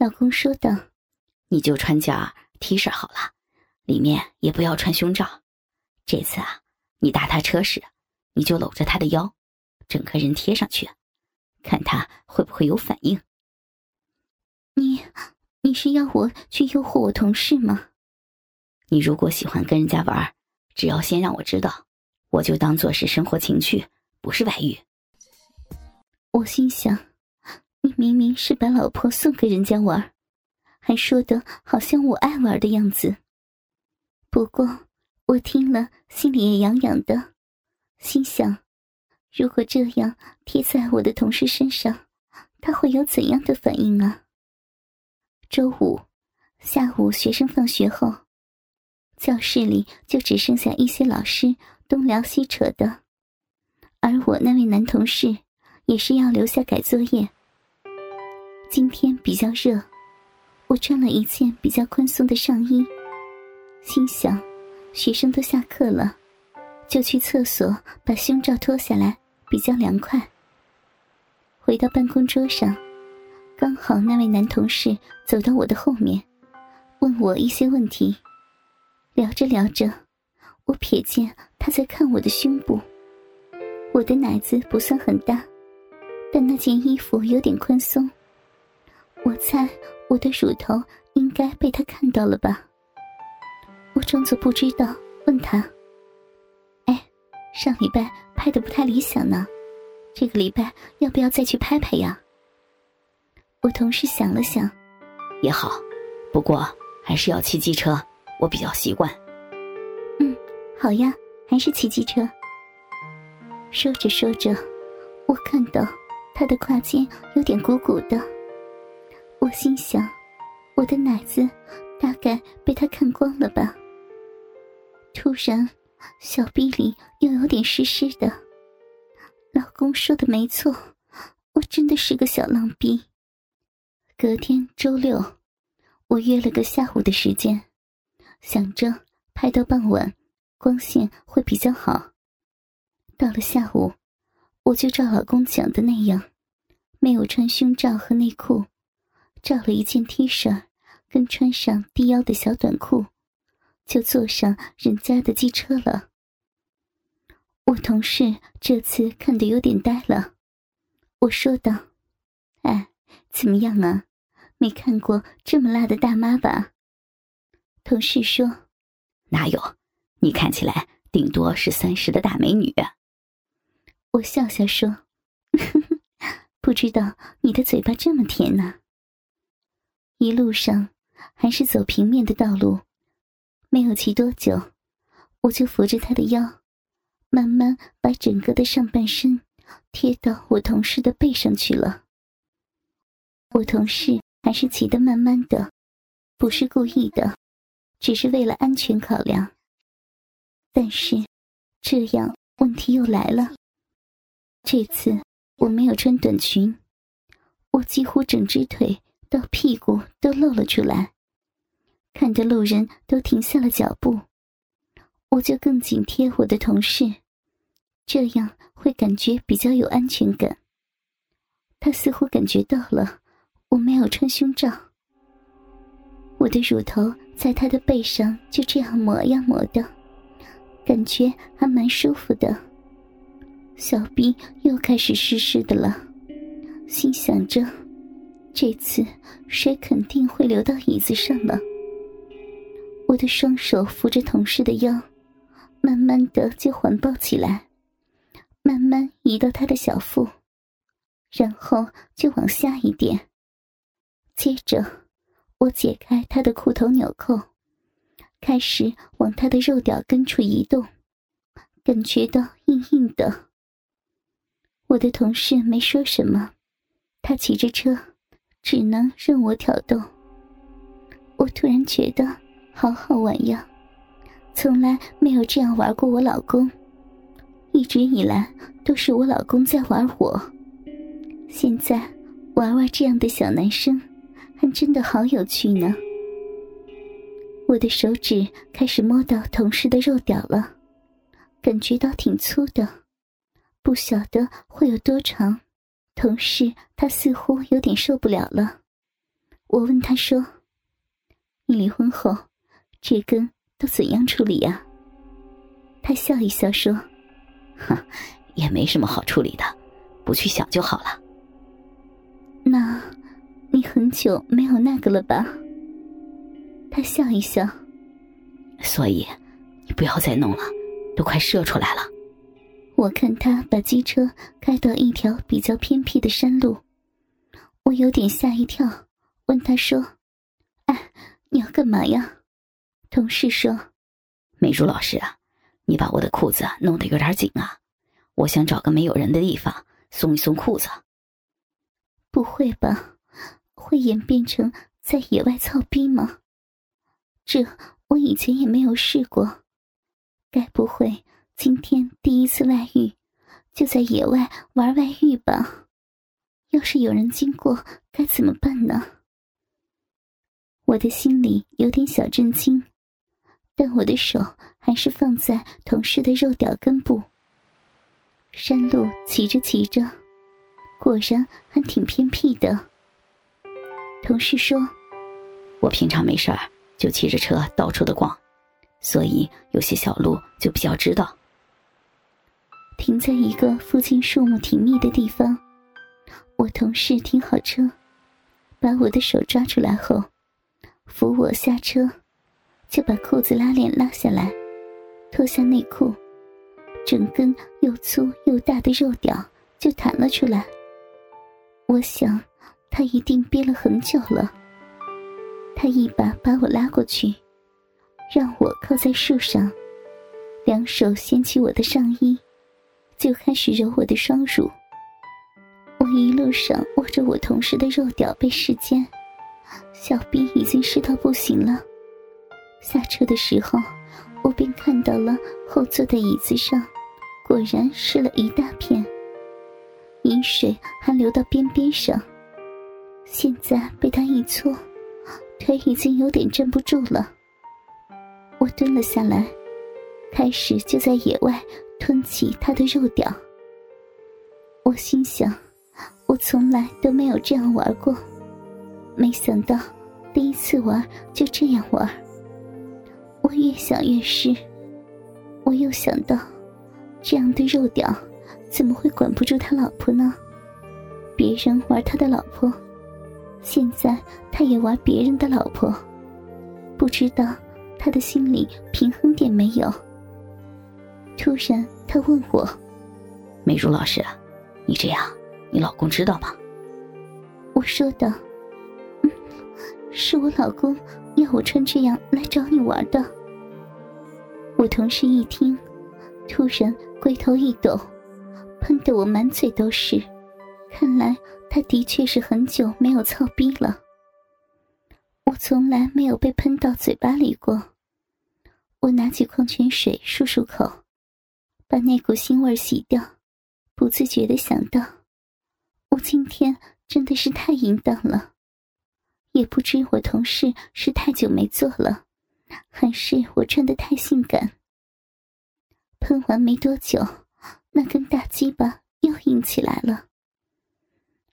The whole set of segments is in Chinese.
老公说道：“你就穿件 T 恤好了，里面也不要穿胸罩。这次啊，你搭他车时，你就搂着他的腰，整个人贴上去，看他会不会有反应。”你，你是要我去诱惑我同事吗？你如果喜欢跟人家玩，只要先让我知道，我就当做是生活情趣，不是外遇。我心想，你明明是把老婆送给人家玩，还说的好像我爱玩的样子。不过我听了心里也痒痒的，心想，如果这样贴在我的同事身上，他会有怎样的反应啊？周五下午，学生放学后，教室里就只剩下一些老师东聊西扯的，而我那位男同事也是要留下改作业。今天比较热，我穿了一件比较宽松的上衣，心想学生都下课了，就去厕所把胸罩脱下来，比较凉快。回到办公桌上。刚好那位男同事走到我的后面，问我一些问题。聊着聊着，我瞥见他在看我的胸部。我的奶子不算很大，但那件衣服有点宽松。我猜我的乳头应该被他看到了吧。我装作不知道，问他：“哎，上礼拜拍的不太理想呢，这个礼拜要不要再去拍拍呀？”我同事想了想，也好，不过还是要骑机车，我比较习惯。嗯，好呀，还是骑机车。说着说着，我看到他的胯间有点鼓鼓的，我心想，我的奶子大概被他看光了吧。突然，小臂里又有点湿湿的。老公说的没错，我真的是个小浪逼。隔天周六，我约了个下午的时间，想着拍到傍晚，光线会比较好。到了下午，我就照老公讲的那样，没有穿胸罩和内裤，照了一件 T 恤，跟穿上低腰的小短裤，就坐上人家的机车了。我同事这次看得有点呆了，我说道：“哎，怎么样啊？”没看过这么辣的大妈吧？同事说：“哪有？你看起来顶多是三十的大美女。”我笑笑说：“ 不知道你的嘴巴这么甜呢。”一路上还是走平面的道路，没有骑多久，我就扶着他的腰，慢慢把整个的上半身贴到我同事的背上去了。我同事。还是骑得慢慢的，不是故意的，只是为了安全考量。但是，这样问题又来了。这次我没有穿短裙，我几乎整只腿到屁股都露了出来，看着路人都停下了脚步。我就更紧贴我的同事，这样会感觉比较有安全感。他似乎感觉到了。我没有穿胸罩，我的乳头在他的背上就这样磨呀磨的，感觉还蛮舒服的。小兵又开始湿湿的了，心想着，这次水肯定会流到椅子上了。我的双手扶着同事的腰，慢慢的就环抱起来，慢慢移到他的小腹，然后就往下一点。接着，我解开他的裤头纽扣，开始往他的肉屌根处移动，感觉到硬硬的。我的同事没说什么，他骑着车，只能任我挑逗。我突然觉得好好玩呀，从来没有这样玩过我老公，一直以来都是我老公在玩我，现在玩玩这样的小男生。还真的好有趣呢！我的手指开始摸到同事的肉屌了，感觉到挺粗的，不晓得会有多长。同事他似乎有点受不了了，我问他说：“你离婚后，这根都怎样处理呀？”他笑一笑说：“哼，也没什么好处理的，不去想就好了。”那，你很久没有那个了吧？他笑一笑。所以，你不要再弄了，都快射出来了。我看他把机车开到一条比较偏僻的山路，我有点吓一跳，问他说：“哎，你要干嘛呀？”同事说：“美如老师啊。”你把我的裤子弄得有点紧啊！我想找个没有人的地方松一松裤子。不会吧？会演变成在野外操逼吗？这我以前也没有试过。该不会今天第一次外遇就在野外玩外遇吧？要是有人经过该怎么办呢？我的心里有点小震惊。但我的手还是放在同事的肉屌根部。山路骑着骑着，果然还挺偏僻的。同事说：“我平常没事儿就骑着车到处的逛，所以有些小路就比较知道。”停在一个附近树木挺密的地方，我同事停好车，把我的手抓出来后，扶我下车。就把裤子拉链拉下来，脱下内裤，整根又粗又大的肉屌就弹了出来。我想，他一定憋了很久了。他一把把我拉过去，让我靠在树上，两手掀起我的上衣，就开始揉我的双乳。我一路上握着我同事的肉屌被时间，小臂已经湿到不行了。下车的时候，我便看到了后座的椅子上，果然湿了一大片，饮水还流到边边上。现在被他一搓，腿已经有点站不住了。我蹲了下来，开始就在野外吞起他的肉屌。我心想，我从来都没有这样玩过，没想到第一次玩就这样玩。我越想越是，我又想到，这样的肉屌怎么会管不住他老婆呢？别人玩他的老婆，现在他也玩别人的老婆，不知道他的心里平衡点没有。突然，他问我：“美如老师，你这样，你老公知道吗？”我说道：“嗯，是我老公。”要我穿这样来找你玩的？我同事一听，突然龟头一抖，喷得我满嘴都是。看来他的确是很久没有操逼了。我从来没有被喷到嘴巴里过。我拿起矿泉水漱漱口，把那股腥味洗掉，不自觉的想到，我今天真的是太淫荡了。也不知我同事是太久没做了，还是我穿的太性感。喷完没多久，那根大鸡巴又硬起来了，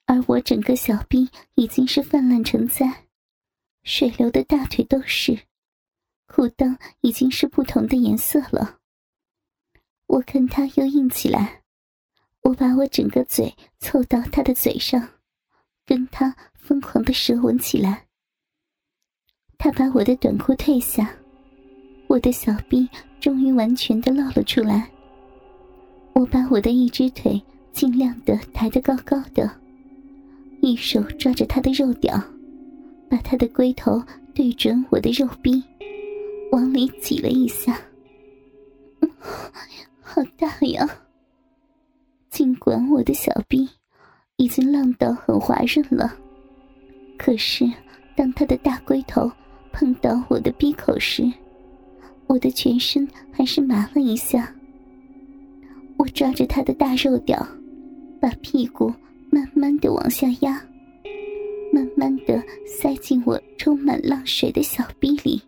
而我整个小臂已经是泛滥成灾，水流的大腿都是，裤裆已经是不同的颜色了。我看他又硬起来，我把我整个嘴凑到他的嘴上。跟他疯狂的舌吻起来，他把我的短裤褪下，我的小臂终于完全的露了出来。我把我的一只腿尽量的抬得高高的，一手抓着他的肉屌，把他的龟头对准我的肉壁，往里挤了一下，好大呀！尽管我的小臂。已经浪到很滑润了，可是当他的大龟头碰到我的鼻口时，我的全身还是麻了一下。我抓着他的大肉屌，把屁股慢慢的往下压，慢慢的塞进我充满浪水的小臂里。